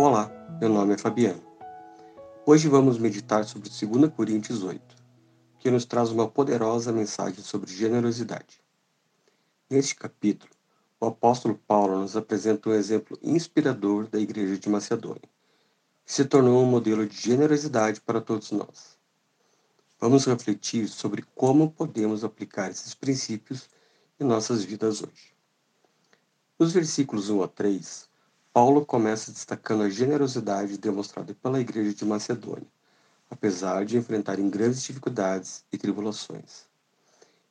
Olá, meu nome é Fabiano. Hoje vamos meditar sobre 2 Coríntios 8, que nos traz uma poderosa mensagem sobre generosidade. Neste capítulo, o apóstolo Paulo nos apresenta um exemplo inspirador da igreja de Macedônia, que se tornou um modelo de generosidade para todos nós. Vamos refletir sobre como podemos aplicar esses princípios em nossas vidas hoje. Nos versículos 1 a 3, Paulo começa destacando a generosidade demonstrada pela igreja de Macedônia, apesar de enfrentarem grandes dificuldades e tribulações.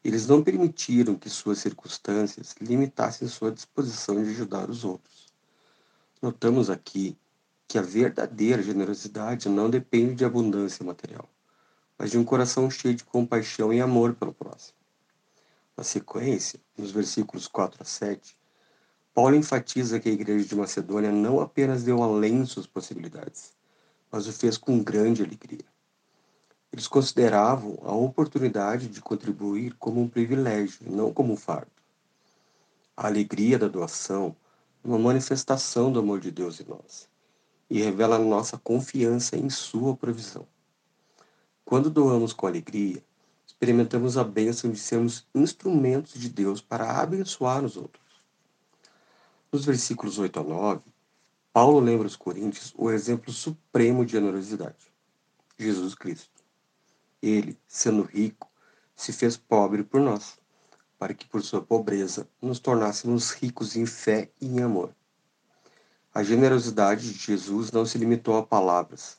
Eles não permitiram que suas circunstâncias limitassem sua disposição de ajudar os outros. Notamos aqui que a verdadeira generosidade não depende de abundância material, mas de um coração cheio de compaixão e amor pelo próximo. Na sequência, nos versículos 4 a 7, Paulo enfatiza que a igreja de Macedônia não apenas deu além suas possibilidades, mas o fez com grande alegria. Eles consideravam a oportunidade de contribuir como um privilégio, não como um fardo. A alegria da doação é uma manifestação do amor de Deus em nós e revela nossa confiança em Sua provisão. Quando doamos com alegria, experimentamos a bênção de sermos instrumentos de Deus para abençoar os outros. Nos versículos 8 a 9, Paulo lembra os coríntios o exemplo supremo de generosidade: Jesus Cristo. Ele, sendo rico, se fez pobre por nós, para que por sua pobreza nos tornássemos ricos em fé e em amor. A generosidade de Jesus não se limitou a palavras,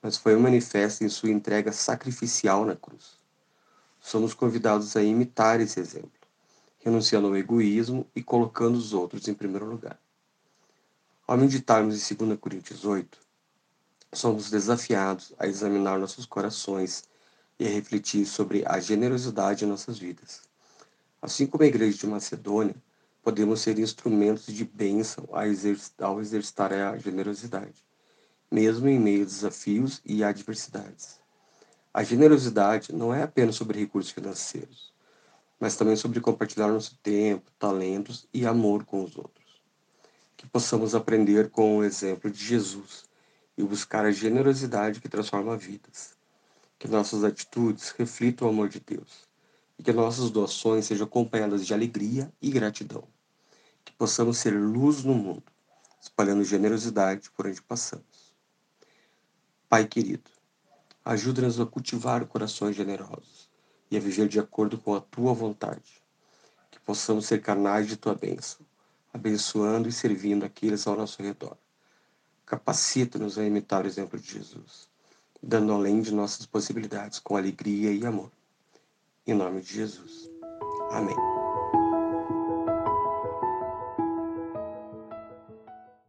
mas foi manifesta em sua entrega sacrificial na cruz. Somos convidados a imitar esse exemplo renunciando ao egoísmo e colocando os outros em primeiro lugar. Ao meditarmos em 2 Coríntios 8, somos desafiados a examinar nossos corações e a refletir sobre a generosidade em nossas vidas. Assim como a igreja de Macedônia, podemos ser instrumentos de bênção ao exercitar a generosidade, mesmo em meio a desafios e adversidades. A generosidade não é apenas sobre recursos financeiros, mas também sobre compartilhar nosso tempo, talentos e amor com os outros. Que possamos aprender com o exemplo de Jesus e buscar a generosidade que transforma vidas. Que nossas atitudes reflitam o amor de Deus e que nossas doações sejam acompanhadas de alegria e gratidão. Que possamos ser luz no mundo, espalhando generosidade por onde passamos. Pai querido, ajuda-nos a cultivar corações generosos e a viver de acordo com a tua vontade. Que possamos ser canais de tua bênção, abençoando e servindo aqueles ao nosso redor. Capacita-nos a imitar o exemplo de Jesus, dando além de nossas possibilidades com alegria e amor. Em nome de Jesus. Amém.